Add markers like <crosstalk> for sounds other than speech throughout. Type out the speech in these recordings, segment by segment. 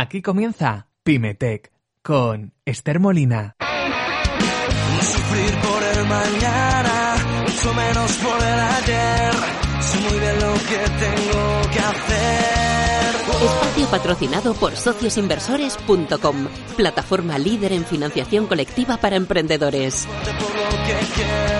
Aquí comienza Pymetech con Esther Molina. Sufrir por el mañana, mucho menos por el ayer. Sé muy bien lo que tengo que hacer. Espacio patrocinado por sociosinversores.com, plataforma líder en financiación colectiva para emprendedores. Por lo que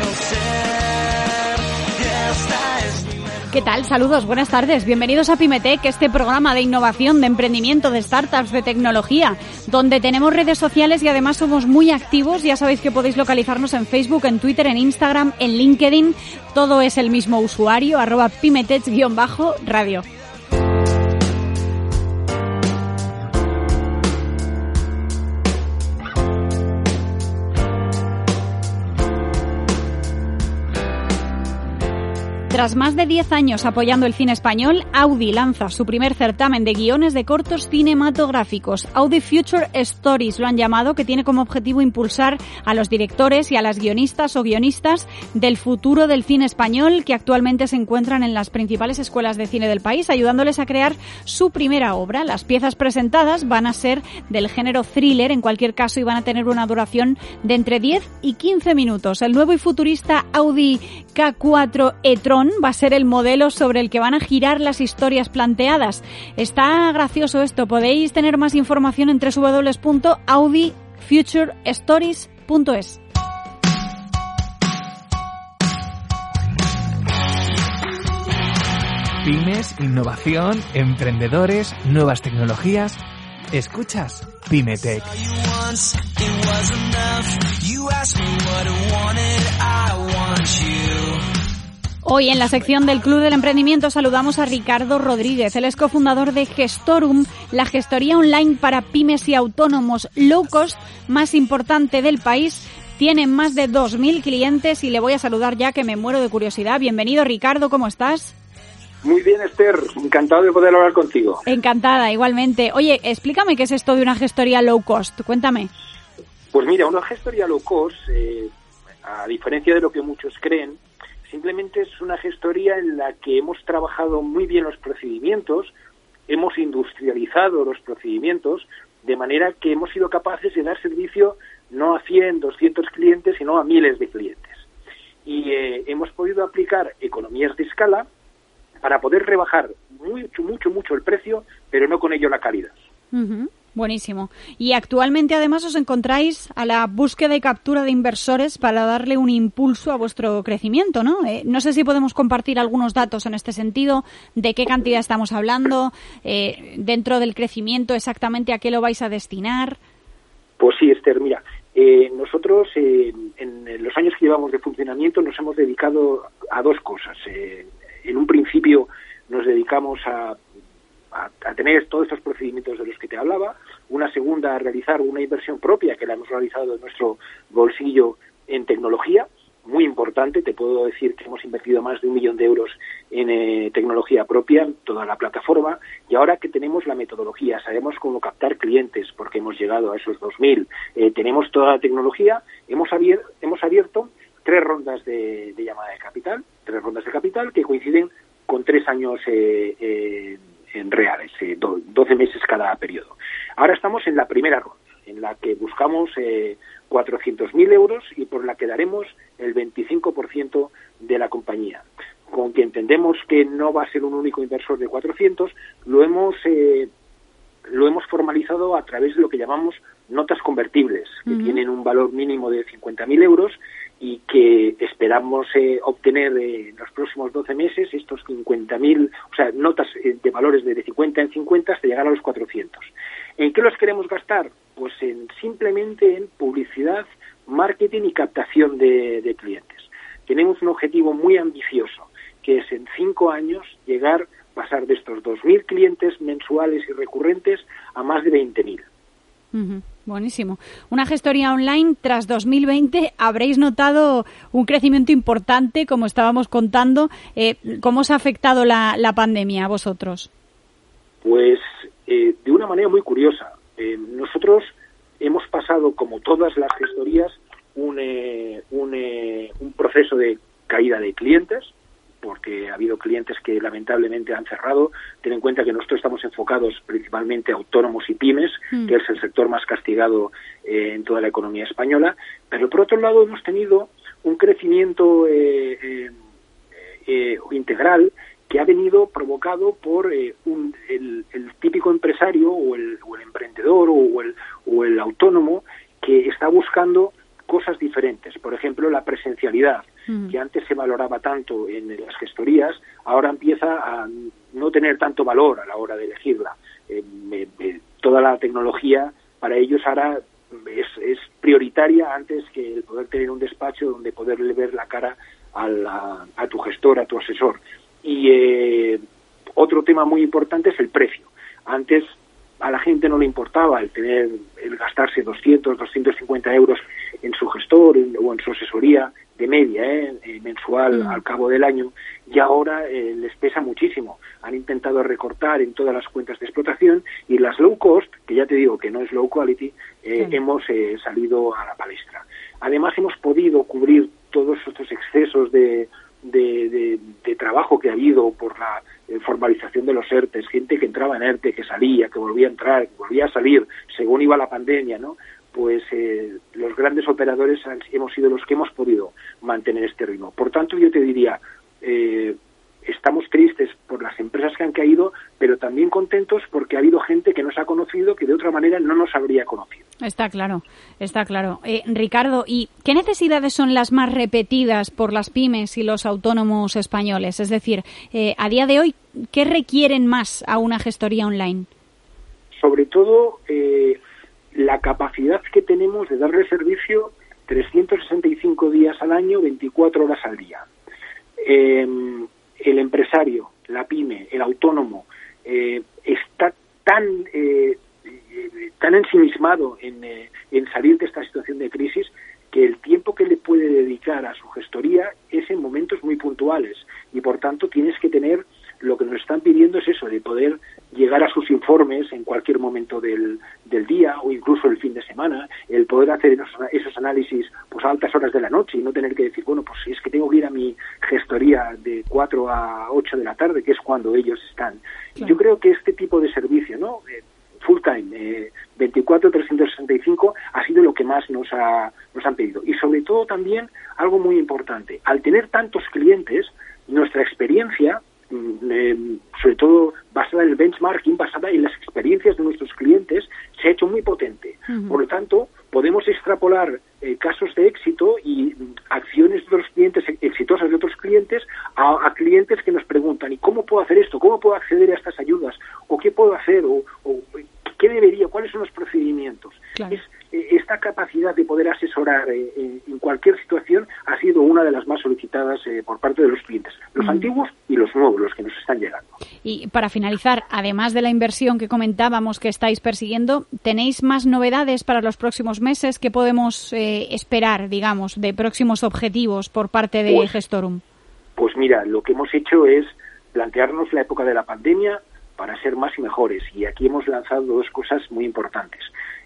¿Qué tal? Saludos, buenas tardes. Bienvenidos a Pymetech, este programa de innovación, de emprendimiento, de startups, de tecnología, donde tenemos redes sociales y además somos muy activos. Ya sabéis que podéis localizarnos en Facebook, en Twitter, en Instagram, en LinkedIn. Todo es el mismo usuario, arroba pymetech-radio. Tras más de 10 años apoyando el cine español, Audi lanza su primer certamen de guiones de cortos cinematográficos. Audi Future Stories lo han llamado, que tiene como objetivo impulsar a los directores y a las guionistas o guionistas del futuro del cine español que actualmente se encuentran en las principales escuelas de cine del país, ayudándoles a crear su primera obra. Las piezas presentadas van a ser del género thriller, en cualquier caso, y van a tener una duración de entre 10 y 15 minutos. El nuevo y futurista Audi K4 e-tron va a ser el modelo sobre el que van a girar las historias planteadas. Está gracioso esto. Podéis tener más información en www.audifuturestories.es. Pymes, innovación, emprendedores, nuevas tecnologías. Escuchas Pymetech. Hoy en la sección del Club del Emprendimiento saludamos a Ricardo Rodríguez. Él es cofundador de Gestorum, la gestoría online para pymes y autónomos low cost más importante del país. Tiene más de 2.000 clientes y le voy a saludar ya que me muero de curiosidad. Bienvenido Ricardo, ¿cómo estás? Muy bien, Esther. Encantado de poder hablar contigo. Encantada, igualmente. Oye, explícame qué es esto de una gestoría low cost. Cuéntame. Pues mira, una gestoría low cost, eh, a diferencia de lo que muchos creen, simplemente es una gestoría en la que hemos trabajado muy bien los procedimientos, hemos industrializado los procedimientos, de manera que hemos sido capaces de dar servicio no a 100, 200 clientes, sino a miles de clientes. Y eh, hemos podido aplicar economías de escala para poder rebajar mucho, mucho, mucho el precio, pero no con ello la calidad. Buenísimo. Y actualmente además os encontráis a la búsqueda y captura de inversores para darle un impulso a vuestro crecimiento, ¿no? Eh, no sé si podemos compartir algunos datos en este sentido, de qué cantidad estamos hablando, eh, dentro del crecimiento exactamente a qué lo vais a destinar. Pues sí, Esther, mira, eh, nosotros eh, en los años que llevamos de funcionamiento nos hemos dedicado a dos cosas. Eh, en un principio nos dedicamos a, a- a tener todos estos procedimientos de los que te hablaba, una segunda a realizar una inversión propia que la hemos realizado en nuestro bolsillo en tecnología, muy importante, te puedo decir que hemos invertido más de un millón de euros en eh, tecnología propia, toda la plataforma, y ahora que tenemos la metodología, sabemos cómo captar clientes, porque hemos llegado a esos 2.000, eh, tenemos toda la tecnología, hemos, abier- hemos abierto tres rondas de, de llamada de capital, tres rondas de capital que coinciden con tres años eh, eh, en reales, eh, do- 12 meses cada periodo. Ahora estamos en la primera ronda, en la que buscamos eh, 400.000 euros y por la que daremos el 25% de la compañía. Con que entendemos que no va a ser un único inversor de 400, lo hemos eh, lo hemos formalizado a través de lo que llamamos notas convertibles, que tienen un valor mínimo de 50.000 euros y que esperamos eh, obtener eh, en los próximos 12 meses estos 50.000, o sea, notas eh, de valores de, de 50 en 50 hasta llegar a los 400. ¿En qué los queremos gastar? Pues en simplemente en publicidad, marketing y captación de, clientes. Tenemos un objetivo muy ambicioso, que es en cinco años llegar, pasar de estos 2.000 clientes mensuales y recurrentes a más de 20.000. Ujú, Buenísimo. Una gestoría online tras 2020 habréis notado un crecimiento importante, como estábamos contando. Eh, ¿Cómo os ha afectado la, la pandemia a vosotros? Pues eh, de una manera muy curiosa. Eh, nosotros hemos pasado, como todas las gestorías, un, un, un proceso de caída de clientes, porque ha habido clientes que lamentablemente han cerrado. Ten en cuenta que nosotros estamos enfocados principalmente autónomos y pymes, Mm. que es el sector más castigado eh, en toda la economía española. Pero por otro lado hemos tenido un crecimiento eh, eh, integral que ha venido provocado por eh, un- el, el típico empresario o el, o el emprendedor o el, o el autónomo que está buscando cosas diferentes. Por ejemplo, la presencialidad, Que antes se valoraba tanto en las gestorías, ahora empieza a no tener tanto valor a la hora de elegirla. Eh, toda la tecnología para ellos ahora es, prioritaria antes que el poder tener un despacho donde poderle ver la cara a, la- a tu gestor, a tu asesor. Y eh, otro tema muy importante es el precio. Antes a la gente no le importaba el tener, el gastarse 200, 250 euros en su gestor o en su asesoría de media, ¿eh? Eh, mensual Mm. al cabo del año, y ahora eh, les pesa muchísimo. Han intentado recortar en todas las cuentas de explotación y las low cost, que ya te digo que no es low quality, eh, Sí. hemos eh, salido a la palestra. Además hemos podido cubrir todos estos excesos de, de, de- de trabajo que ha habido por la eh, formalización de los ERTES, gente que entraba en ERTE, que salía, que volvía a entrar, que volvía a salir, según iba la pandemia, ¿no? Pues eh, los grandes operadores han- hemos sido los que hemos podido mantener este ritmo. Por tanto, yo te diría, eh, estamos tristes por las empresas que han caído, pero también contentos porque ha habido gente que nos ha conocido que de otra manera no nos habría conocido. Está claro, está claro. Eh, Ricardo, ¿y qué necesidades son las más repetidas por las pymes y los autónomos españoles? Es decir, eh, a día de hoy, ¿qué requieren más a una gestoría online? sobre todo eh, la capacidad que tenemos de darle servicio 365 días al año, 24 horas al día. Eh, el empresario, la pyme, el autónomo, eh, está tan, eh, tan ensimismado en, eh, en salir de esta situación de crisis que el tiempo que le puede dedicar a su gestoría es en momentos muy puntuales y por tanto tienes que tener lo que nos están pidiendo es eso, de poder llegar a sus informes en cualquier momento del, del día o incluso el fin de semana, el poder hacer esos, esos análisis pues a altas horas de la noche y no tener que decir, bueno, pues es que tengo que ir a mi gestoría de 4 a 8 de la tarde, que es cuando ellos están. Claro. Yo creo que este tipo de servicio, ¿no? Eh, full time, eh, 24, 365, ha sido lo que más nos, ha, nos han pedido. Y sobre todo también algo muy importante, al tener tantos clientes, nuestra experiencia, eh, sobre todo basada en el benchmarking, basada en las experiencias de nuestros clientes, se ha hecho muy potente. Por lo tanto, podemos extrapolar eh, casos de éxito y mm, acciones de otros clientes e- exitosas de otros clientes a, a clientes que nos preguntan, ¿y cómo puedo hacer esto? ¿Cómo puedo acceder a estas ayudas? ¿O qué puedo hacer? ¿O, o qué debería? ¿Cuáles son los procedimientos? Claro. Es, eh, esta capacidad de poder asesorar eh, eh, en cualquier situación ha sido una de las más solicitadas eh, por parte de los clientes, los Mm. antiguos y los nuevos, los que nos están llegando. Y para finalizar, además de la inversión que comentábamos que estáis persiguiendo, ¿tenéis más novedades para los próximos meses? ¿Qué podemos eh, esperar, digamos, de próximos objetivos por parte de Pues- Gestorum? Pues mira, lo que hemos hecho es plantearnos la época de la pandemia para ser más y mejores. Y aquí hemos lanzado dos cosas muy importantes.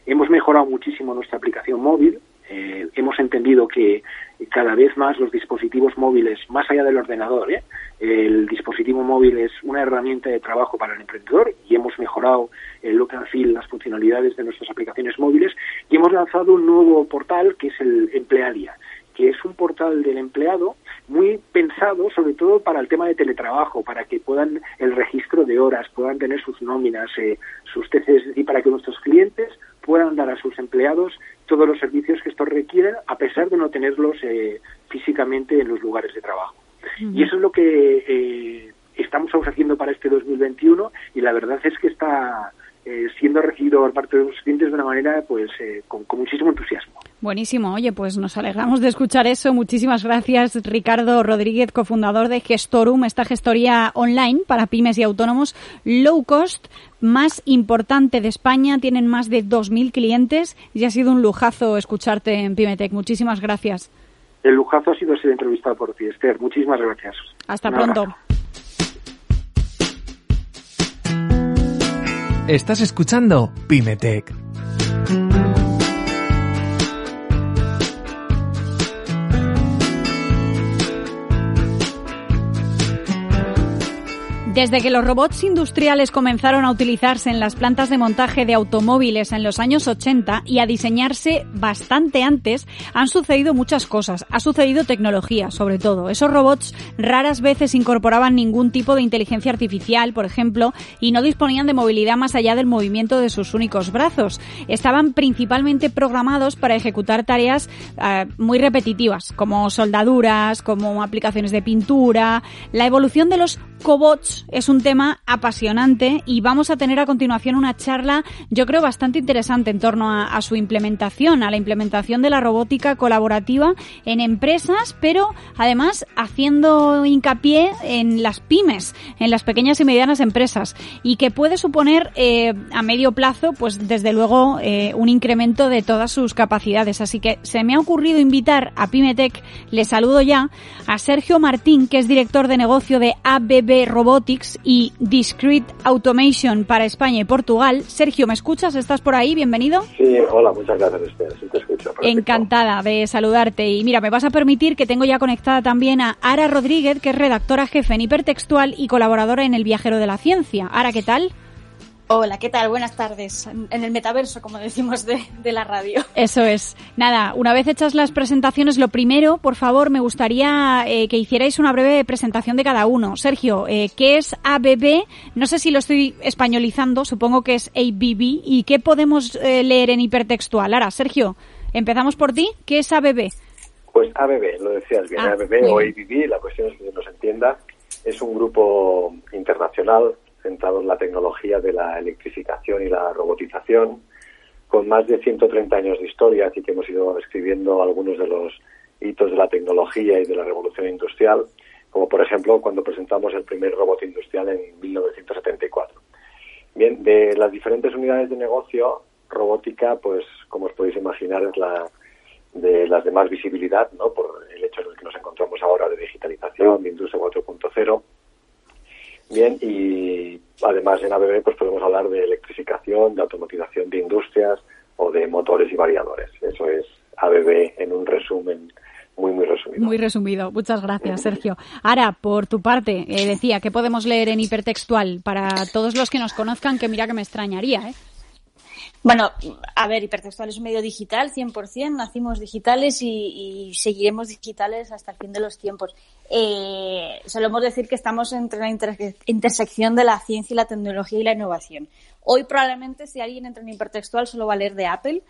Hemos mejorado muchísimo nuestra aplicación móvil. Eh, hemos entendido que cada vez más los dispositivos móviles, más allá del ordenador, ¿eh? el dispositivo móvil es una herramienta de trabajo para el emprendedor y hemos mejorado el look and feel, las funcionalidades de nuestras aplicaciones móviles y hemos lanzado un nuevo portal que es el Emplealia que es un portal del empleado muy pensado sobre todo para el tema de teletrabajo, para que puedan el registro de horas, puedan tener sus nóminas, eh, sus TCs y para que nuestros clientes puedan dar a sus empleados todos los servicios que estos requieren a pesar de no tenerlos eh, físicamente en los lugares de trabajo. Y eso es lo que eh, estamos ofreciendo para este 2021 y la verdad es que está eh, siendo recibido por parte de los clientes de una manera pues eh, con, con muchísimo entusiasmo. Buenísimo. Oye, pues nos alegramos de escuchar eso. Muchísimas gracias, Ricardo Rodríguez, cofundador de Gestorum, esta gestoría online para pymes y autónomos low cost más importante de España. Tienen más de 2.000 clientes y ha sido un lujazo escucharte en Pymetech. Muchísimas gracias. El lujazo ha sido ser entrevistado por ti, Esther. Muchísimas gracias. Hasta Un pronto. abrazo. Estás escuchando Pymetech. Desde que los robots industriales comenzaron a utilizarse en las plantas de montaje de automóviles en los años 80 y a diseñarse bastante antes, han sucedido muchas cosas. Ha sucedido tecnología, sobre todo. Esos robots raras veces incorporaban ningún tipo de inteligencia artificial, por ejemplo, y no disponían de movilidad más allá del movimiento de sus únicos brazos. Estaban principalmente programados para ejecutar tareas eh, muy repetitivas, como soldaduras, como aplicaciones de pintura. La evolución de los cobots es un tema apasionante y vamos a tener a continuación una charla, yo creo, bastante interesante en torno a, su implementación, a la implementación de la robótica colaborativa en empresas, pero además haciendo hincapié en las pymes, en las pequeñas y medianas empresas, y que puede suponer eh, a medio plazo, pues desde luego, eh, un incremento de todas sus capacidades. Así que se me ha ocurrido invitar a Pymetech, le saludo ya, a Sergio Martín, que es director de negocio de ABB Robotics y Discrete Automation para España y Portugal. Sergio, ¿me escuchas? ¿Estás por ahí? Bienvenido. Sí, hola, muchas gracias, Esther. Sí te escucho. Encantada de saludarte. Y mira, me vas a permitir que tengo ya conectada también a Ara Rodríguez, que es redactora jefe en Hipertextual y colaboradora en El Viajero de la Ciencia. Ara, ¿qué tal? Hola, ¿qué tal? Buenas tardes. En el metaverso, como decimos de, la radio. Eso es. Nada, una vez hechas las presentaciones, lo primero, por favor, me gustaría eh, que hicierais una breve presentación de cada uno. Sergio, eh, ¿qué es ABB? No sé si lo estoy españolizando, supongo que es ABB. ¿Y qué podemos eh, leer en hipertextual? Ahora, Sergio, empezamos por ti. ¿Qué es ABB? Pues ABB, lo decías bien, ah, ABB o ABB, la cuestión es que nos entienda, es un grupo internacional centrado en la tecnología de la electrificación y la robotización, con más de 130 años de historia, así que hemos ido escribiendo algunos de los hitos de la tecnología y de la revolución industrial, como por ejemplo cuando presentamos el primer robot industrial en 1974. Bien, de las diferentes unidades de negocio, robótica, pues como os podéis imaginar, es la de las de más visibilidad, ¿no? Por el hecho en el que nos encontramos ahora de digitalización, de industria 4.0 Bien, y además en ABB pues podemos hablar de electrificación, de automatización de industrias o de motores y variadores. Eso es ABB en un resumen muy, muy resumido. Muy resumido. Muchas gracias, Sergio. Ahora, por tu parte, eh, decía, ¿qué podemos leer en hipertextual para todos los que nos conozcan? Que mira que me extrañaría, ¿eh? Bueno, a ver, Hipertextual es un medio digital, 100%, nacimos digitales y, seguiremos digitales hasta el fin de los tiempos. Eh, solemos decir que estamos entre la intersección de la ciencia y la tecnología y la innovación. Hoy probablemente si alguien entra en Hipertextual solo va a leer de Apple,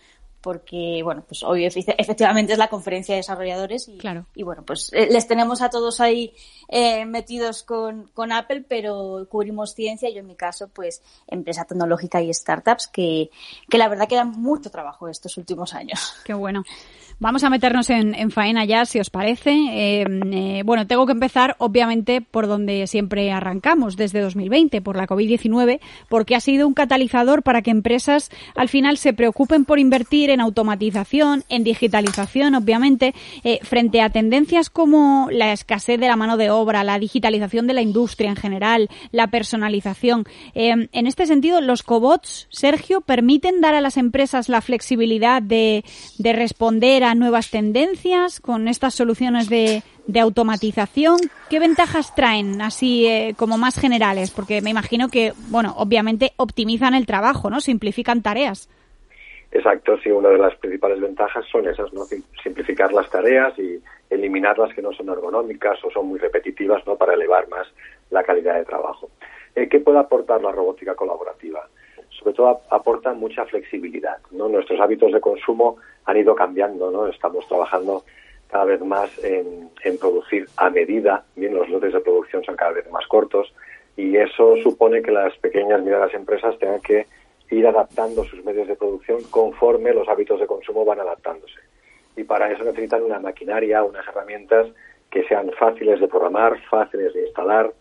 porque, bueno, pues hoy efectivamente es la conferencia de desarrolladores y, claro. y bueno, pues eh, les tenemos a todos ahí eh, metidos con, con, Apple, pero cubrimos ciencia, yo en mi caso, pues empresa tecnológica y startups, que, que la verdad que dan mucho trabajo estos últimos años. <laughs> Qué bueno. Vamos a meternos en, faena ya, si os parece. Eh, eh, bueno, tengo que empezar, obviamente, por donde siempre arrancamos, desde 2020, por la COVID-19, porque ha sido un catalizador para que empresas al final se preocupen por invertir en automatización, en digitalización, obviamente, eh, frente a tendencias como la escasez de la mano de obra, la digitalización de la industria en general, la personalización. en este sentido, los cobots, Sergio, permiten dar a las empresas la flexibilidad de, de responder a nuevas tendencias con estas soluciones de, automatización? ¿Qué ventajas traen así eh, como más generales? Porque me imagino que, bueno, obviamente optimizan el trabajo, ¿no? Simplifican tareas. Exacto, sí, una de las principales ventajas son esas, ¿no? Simplificar las tareas y eliminar las que no son ergonómicas o son muy repetitivas, ¿no? Para elevar más la calidad de trabajo. Eh, ¿Qué puede aportar la robótica colaborativa? sobre todo aporta mucha flexibilidad. ¿no? Nuestros hábitos de consumo han ido cambiando, ¿no? Estamos trabajando cada vez más en, producir a medida, bien, los lotes de producción son cada vez más cortos y eso supone que las pequeñas y medianas empresas tengan que ir adaptando sus medios de producción conforme los hábitos de consumo van adaptándose. Y para eso necesitan una maquinaria, unas herramientas que sean fáciles de programar, fáciles de instalar,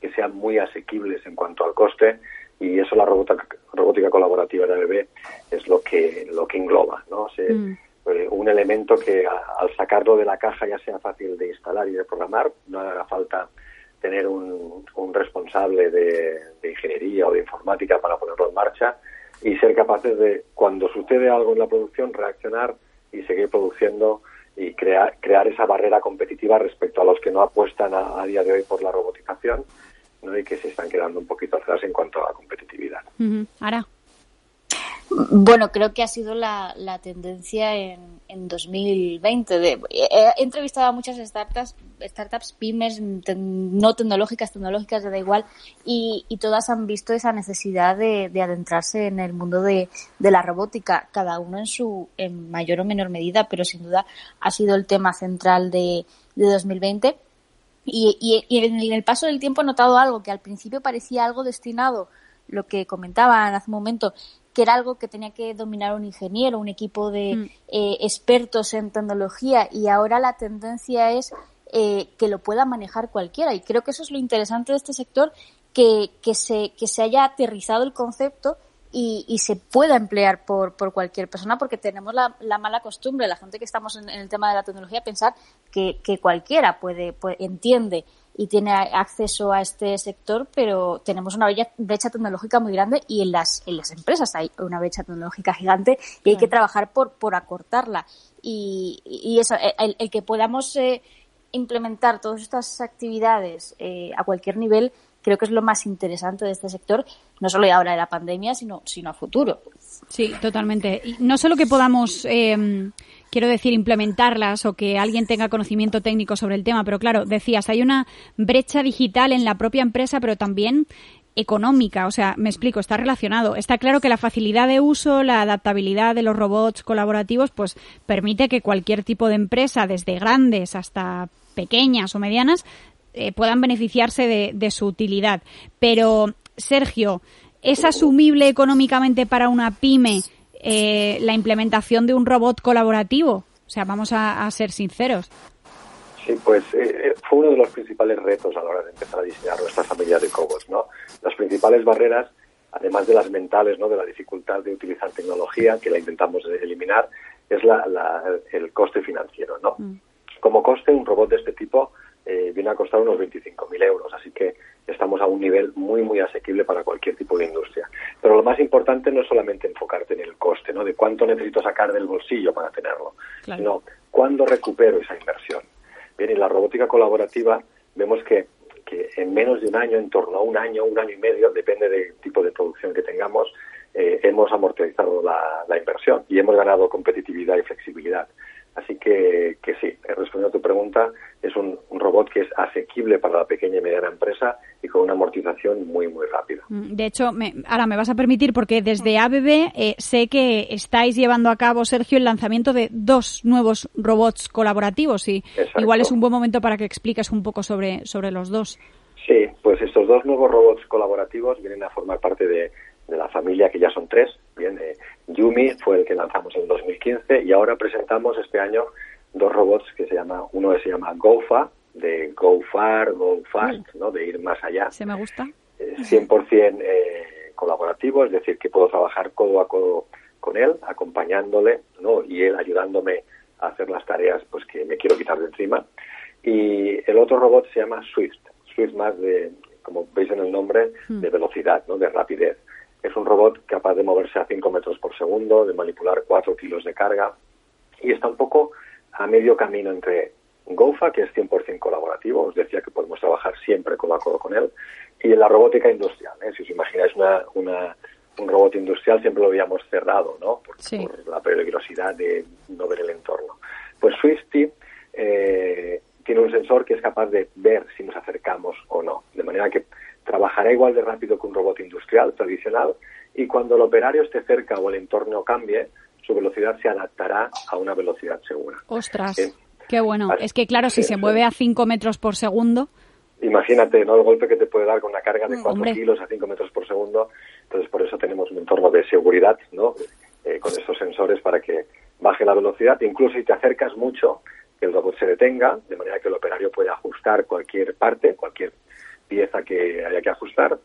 que sean muy asequibles en cuanto al coste y eso la robótica, robótica colaborativa de ABB es lo que lo que engloba no mm. eh, un elemento que al sacarlo de la caja ya sea fácil de instalar y de programar no haga falta tener un, un responsable de, ingeniería o de informática para ponerlo en marcha y ser capaces de cuando sucede algo en la producción reaccionar y seguir produciendo y crear crear esa barrera competitiva respecto a los que no apuestan a, día de hoy por la robotización y que se están quedando un poquito atrás en cuanto a competitividad. Ahora. Bueno, creo que ha sido la, la tendencia en, en 2020. De, he, entrevistado a muchas startups, startups pymes, no tecnológicas, tecnológicas, da igual, y, y, todas han visto esa necesidad de, de adentrarse en el mundo de, de, la robótica, cada uno en su en mayor o menor medida, pero sin duda ha sido el tema central de, de 2020. Y, y, y en el paso del tiempo he notado algo que al principio parecía algo destinado lo que comentaban hace un momento, que era algo que tenía que dominar un ingeniero, un equipo de mm. eh, expertos en tecnología y ahora la tendencia es eh, que lo pueda manejar cualquiera y creo que eso es lo interesante de este sector, que, que, se, que se haya aterrizado el concepto y, y se pueda emplear por, por cualquier persona porque tenemos la, la mala costumbre, la gente que estamos en, en, el tema de la tecnología, pensar que, que cualquiera puede, puede entiende y tiene acceso a este sector, pero tenemos una brecha tecnológica muy grande y en las, en las empresas hay una brecha tecnológica gigante y hay que trabajar por, por acortarla. Y, y eso, el, el que podamos eh, implementar todas estas actividades eh, a cualquier nivel, creo que es lo más interesante de este sector, no solo ahora de la pandemia, sino, sino a futuro. Sí, totalmente. Y no solo que podamos eh, quiero decir, implementarlas o que alguien tenga conocimiento técnico sobre el tema. Pero claro, decías, hay una brecha digital en la propia empresa, pero también económica, o sea, me explico, está relacionado. Está claro que la facilidad de uso, la adaptabilidad de los robots colaborativos, pues permite que cualquier tipo de empresa, desde grandes hasta pequeñas o medianas, eh, puedan beneficiarse de, de su utilidad. Pero, Sergio, ¿es asumible económicamente para una pyme eh, la implementación de un robot colaborativo? O sea, vamos a, a ser sinceros. Sí, pues eh, eh, fue uno de los principales retos a la hora de empezar a diseñar nuestra familia de cobots, ¿no? Las principales barreras, además de las mentales, ¿no? De la dificultad de utilizar tecnología, que la intentamos eliminar, es la, la, el coste financiero, ¿no? Mm. Como coste, un robot de este tipo eh, viene a costar unos 25.000 euros, así que estamos a un nivel muy, muy asequible para cualquier tipo de industria. Pero lo más importante no es solamente enfocarte en el coste, ¿no? De cuánto necesito sacar del bolsillo para tenerlo, claro. sino cuándo recupero esa inversión. Bien, en la robótica colaborativa vemos que, que en menos de un año, en torno a un año, un año y medio, depende del tipo de producción que tengamos, eh, hemos amortizado la, la inversión y hemos ganado competitividad y flexibilidad. Así que, que sí, respondiendo a tu pregunta, es un, un, robot que es asequible para la pequeña y mediana empresa y con una amortización muy, muy rápida. Mm, de hecho, me, ahora me vas a permitir, porque desde ABB eh, sé que estáis llevando a cabo, Sergio, el lanzamiento de dos nuevos robots colaborativos y Exacto. igual es un buen momento para que expliques un poco sobre, sobre los dos. Sí, pues estos dos nuevos robots colaborativos vienen a formar parte de, de la familia, que ya son tres. Bien, eh, Yumi fue el que lanzamos en 2015 y ahora presentamos este año dos robots que se llama, uno se llama GoFa, de Go Far, Go Fast, ¿no? de ir más allá. Se me gusta. 100% eh, colaborativo, es decir, que puedo trabajar codo a codo con él, acompañándole, ¿no? Y él ayudándome a hacer las tareas pues que me quiero quitar de encima. Y el otro robot se llama Swift, Swift más de, como veis en el nombre, hmm. de velocidad, ¿no? De rapidez. Es un robot capaz de moverse a 5 metros por segundo, de manipular 4 kilos de carga y está un poco a medio camino entre GOFA, que es 100% colaborativo, os decía que podemos trabajar siempre codo a codo con él, y en la robótica industrial. ¿eh? Si os imagináis una, una, un robot industrial, siempre lo habíamos cerrado, ¿no? Por, sí. por la peligrosidad de no ver el entorno. Pues Swifty eh, tiene un sensor que es capaz de ver si nos acercamos o no, de manera que trabajará igual de rápido que un robot industrial tradicional y cuando el operario esté cerca o el entorno cambie, su velocidad se adaptará a una velocidad segura. ¡Ostras! ¿Eh? ¡Qué bueno! Así, es que claro, si sí, se mueve a 5 metros por segundo... Imagínate, ¿no? El golpe que te puede dar con una carga de 4 mm, kilos a 5 metros por segundo. Entonces, por eso tenemos un entorno de seguridad, ¿no? Eh, con estos sensores para que baje la velocidad. Incluso si te acercas mucho, que el robot se detenga, de manera que el operario puede ajustar cualquier parte, cualquier pieza que haya que ajustar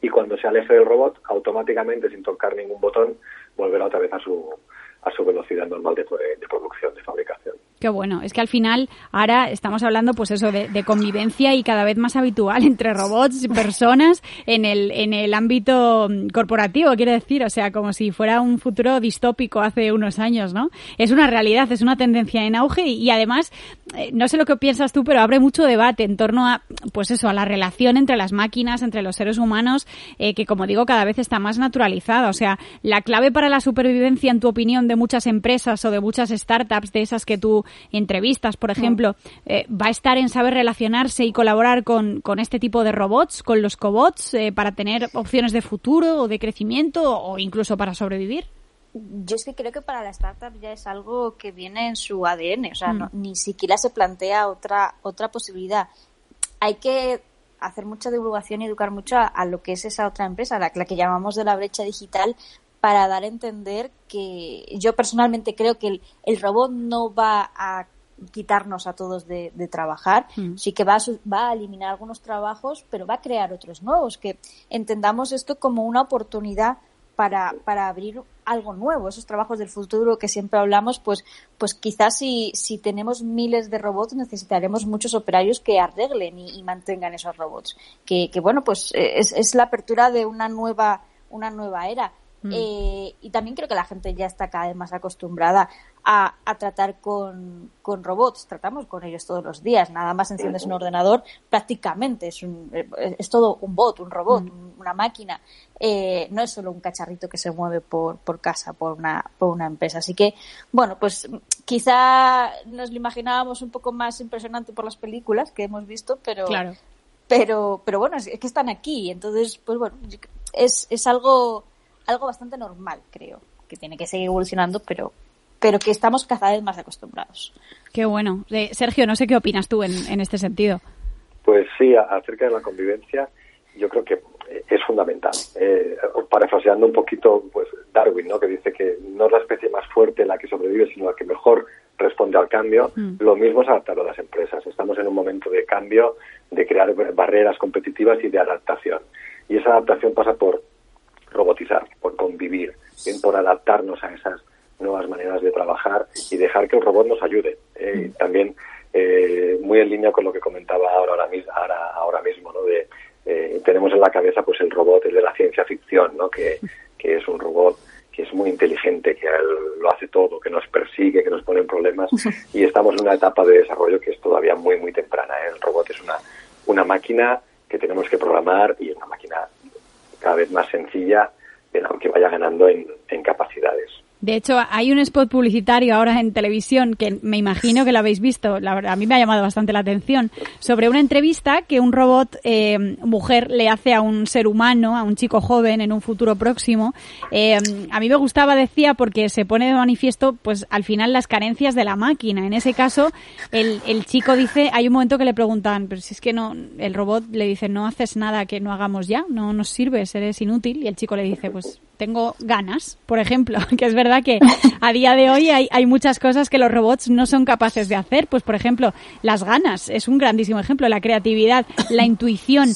y cuando se aleje del robot, automáticamente, sin tocar ningún botón, volverá otra vez a su, a su velocidad normal de, de producción, de. Qué bueno. Es que al final ahora estamos hablando, pues eso, de, convivencia y cada vez más habitual <laughs> entre robots y personas en el, en el ámbito mm, corporativo, quiero decir. O sea, como si fuera un futuro distópico hace unos años, ¿no? Es una realidad, es una tendencia en auge y, además, eh, no sé lo que piensas tú, pero abre mucho debate en torno a, pues eso, a la relación entre las máquinas, entre los seres humanos, eh, que como digo, cada vez está más naturalizada. O sea, la clave para la supervivencia, en tu opinión, de muchas empresas o de muchas startups, de esas que tú entrevistas, por ejemplo, eh, va a estar en saber relacionarse y colaborar con, con este tipo de robots, con los cobots, eh, para tener opciones de futuro o de crecimiento o incluso para sobrevivir? Yo es que creo que para la startup ya es algo que viene en su ADN, o sea, mm. ni siquiera se plantea otra, otra posibilidad. Hay que hacer mucha divulgación y educar mucho a, lo que es esa otra empresa, la, la, que llamamos de la brecha digital, para dar a entender que yo personalmente creo que el, robot no va a quitarnos a todos de, trabajar, mm. sí que va a, va a eliminar algunos trabajos, pero va a crear otros nuevos, que entendamos esto como una oportunidad para, para abrir algo nuevo, esos trabajos del futuro que siempre hablamos, pues, pues quizás si, si tenemos miles de robots necesitaremos muchos operarios que arreglen y, mantengan esos robots. Que, que bueno, pues es, es la apertura de una nueva, una nueva era. Mm. Eh, y también creo que la gente ya está cada vez más acostumbrada a, tratar con, robots. Tratamos con ellos todos los días. Nada más enciendes un ordenador, prácticamente es, un, es todo un bot, un robot, mm. una máquina. Eh, no es solo un cacharrito que se mueve por, por casa, por una, por una empresa. Así que, bueno, pues quizá nos lo imaginábamos un poco más impresionante por las películas que hemos visto, pero, pero, pero bueno, es que están aquí. Entonces, pues bueno, es, es algo algo bastante normal, creo, que tiene que seguir evolucionando, pero, pero que estamos cada vez más acostumbrados. Qué bueno. Eh, Sergio, no sé qué opinas tú en, en este sentido. Pues sí, acerca de la convivencia, yo creo que eh, es fundamental. Eh, parafraseando un poquito pues Darwin, ¿no? que dice que no es la especie más fuerte la que sobrevive, sino la que mejor responde al cambio. Mm. Lo mismo es adaptarlo a las empresas. Estamos en un momento de cambio, de crear barreras competitivas y de adaptación. Y esa adaptación pasa por robotizar, por convivir, por adaptarnos a esas nuevas maneras de trabajar y dejar que el robot nos ayude. Eh, mm. también eh, muy en línea con lo que comentaba ahora, ahora, ahora, mismo, ¿no? De, eh, tenemos en la cabeza pues el robot, el de la ciencia ficción, ¿no? Que, <laughs> que es un robot que es muy inteligente, que lo hace todo, que nos persigue, que nos pone en problemas <laughs> y estamos en una etapa de desarrollo que es todavía muy, muy temprana. El robot es una, una máquina que tenemos que programar y una máquina cada vez más sencilla, aunque vaya ganando en, en capacidades. De hecho, hay un spot publicitario ahora en televisión que me imagino que lo habéis visto, la verdad, a mí me ha llamado bastante la atención, sobre una entrevista que un robot eh, mujer le hace a un ser humano, a un chico joven en un futuro próximo. Eh, a mí me gustaba, decía, porque se pone de manifiesto, pues al final las carencias de la máquina. En ese caso, el, el chico dice, hay un momento que le preguntan, pero si es que no, el robot le dice, no haces nada que no hagamos ya, no nos sirves, eres inútil. Y el chico le dice, pues tengo ganas, por ejemplo, <laughs> que es verdad que <laughs> a día de hoy hay, hay, muchas cosas que los robots no son capaces de hacer. Pues, por ejemplo, las ganas es un grandísimo ejemplo, la creatividad, la <coughs> intuición.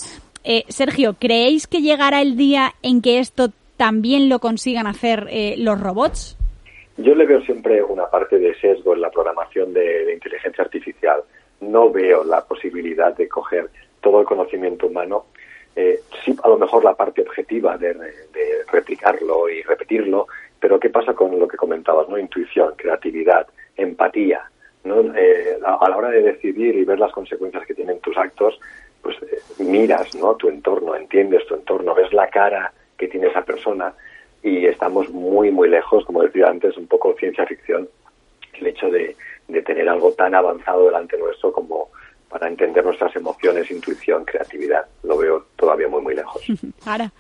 Eh, Sergio, ¿creéis que llegará el día en que esto también lo consigan hacer eh, los robots? Yo le veo siempre una parte de sesgo en la programación de, de inteligencia artificial. No veo la posibilidad de coger todo el conocimiento humano eh, sí, a lo mejor la parte objetiva de, replicarlo y repetirlo, pero ¿qué pasa con lo que comentabas, no? Intuición, creatividad, empatía, ¿no? Eh, a, la hora de decidir y ver las consecuencias que tienen tus actos, pues eh, miras, ¿no? Tu entorno, entiendes tu entorno, ves la cara que tiene esa persona y estamos muy, muy lejos, como decía antes, un poco ciencia ficción, el hecho de, de tener algo tan avanzado delante nuestro como para entender nuestras emociones, intuición, creatividad. Lo veo todavía muy, muy lejos. Ahora.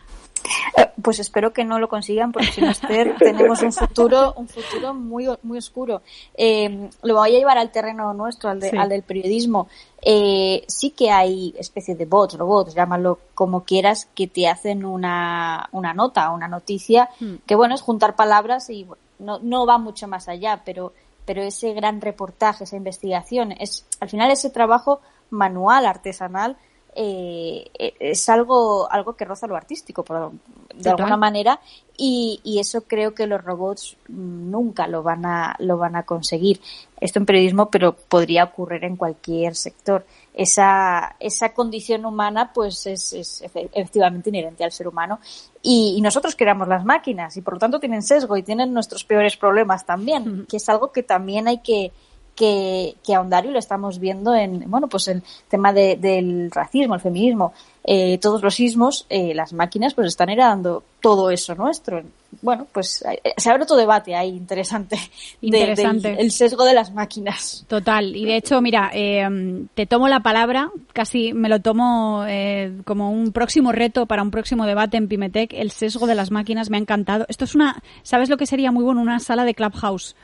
Eh, pues espero que no lo consigan porque si no <laughs> tenemos un futuro un futuro muy muy oscuro. Eh, lo voy a llevar al terreno nuestro al, al del periodismo. Eh, sí que hay especies de bots robots llámalo como quieras que te hacen una, una nota una noticia hmm. que bueno es juntar palabras y no, no va mucho más allá pero pero ese gran reportaje, esa investigación, es al final ese trabajo manual, artesanal, eh, es algo, algo que roza lo artístico, por, de alguna manera, y, y, eso creo que los robots nunca lo van a, lo van a conseguir. Esto en periodismo, pero podría ocurrir en cualquier sector. Esa, esa condición humana, pues es, es efectivamente inherente al ser humano. Y, y, nosotros creamos las máquinas y por lo tanto tienen sesgo y tienen nuestros peores problemas también, que es algo que también hay que, que, que ahondar y lo estamos viendo en, bueno, pues el tema de, del racismo, el feminismo, eh, todos los sismos, eh, las máquinas pues están heredando todo eso nuestro. Bueno, pues eh, se abre otro debate ahí interesante. Interesante. el sesgo de las máquinas. Total. Y de hecho, mira, eh, te tomo la palabra, casi me lo tomo eh, como un próximo reto para un próximo debate en Pimetec. El sesgo de las máquinas me ha encantado. Esto es una, ¿sabes lo que sería muy bueno? Una sala de Clubhouse.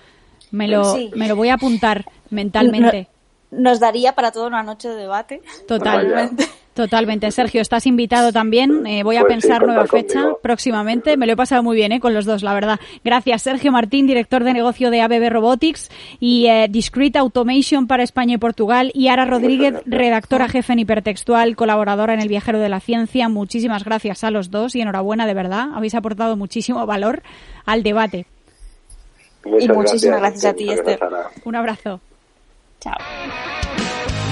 Me lo, Sí. me lo voy a apuntar mentalmente. Nos daría para toda una noche de debate. Totalmente. Totalmente. Sergio, estás invitado también. Eh, voy a Pues sí, pensar nueva fecha conmigo. próximamente. Me lo he pasado muy bien eh, con los dos, la verdad. Gracias, Sergio Martín, director de negocio de ABB Robotics y eh, Discrete Automation para España y Portugal. Y Ara Rodríguez, redactora jefe en Hipertextual, colaboradora en El Viajero de la Ciencia. Muchísimas gracias a los dos y enhorabuena, de verdad. Habéis aportado muchísimo valor al debate. Muchas Y muchísimas gracias a ti, Esther. Ana. Un abrazo. Chao.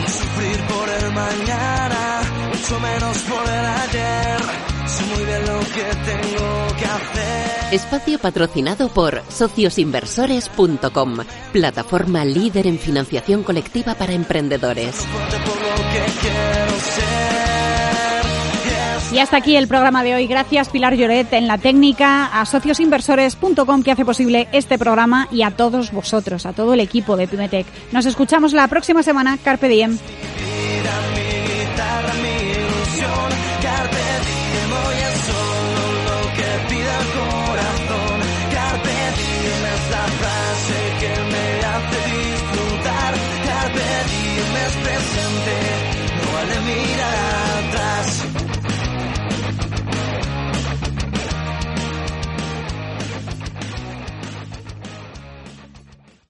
Sufrir por el mañana, mucho menos por el ayer. Sé muy bien lo que tengo que hacer. Espacio patrocinado por sociosinversores.com, plataforma líder en financiación colectiva para emprendedores. Fuerte por lo que quiero ser. Y hasta aquí el programa de hoy. Gracias Pilar Lloret en la técnica, a sociosinversores.com que hace posible este programa y a todos vosotros, a todo el equipo de Pimetec. Nos escuchamos la próxima semana. Carpe diem.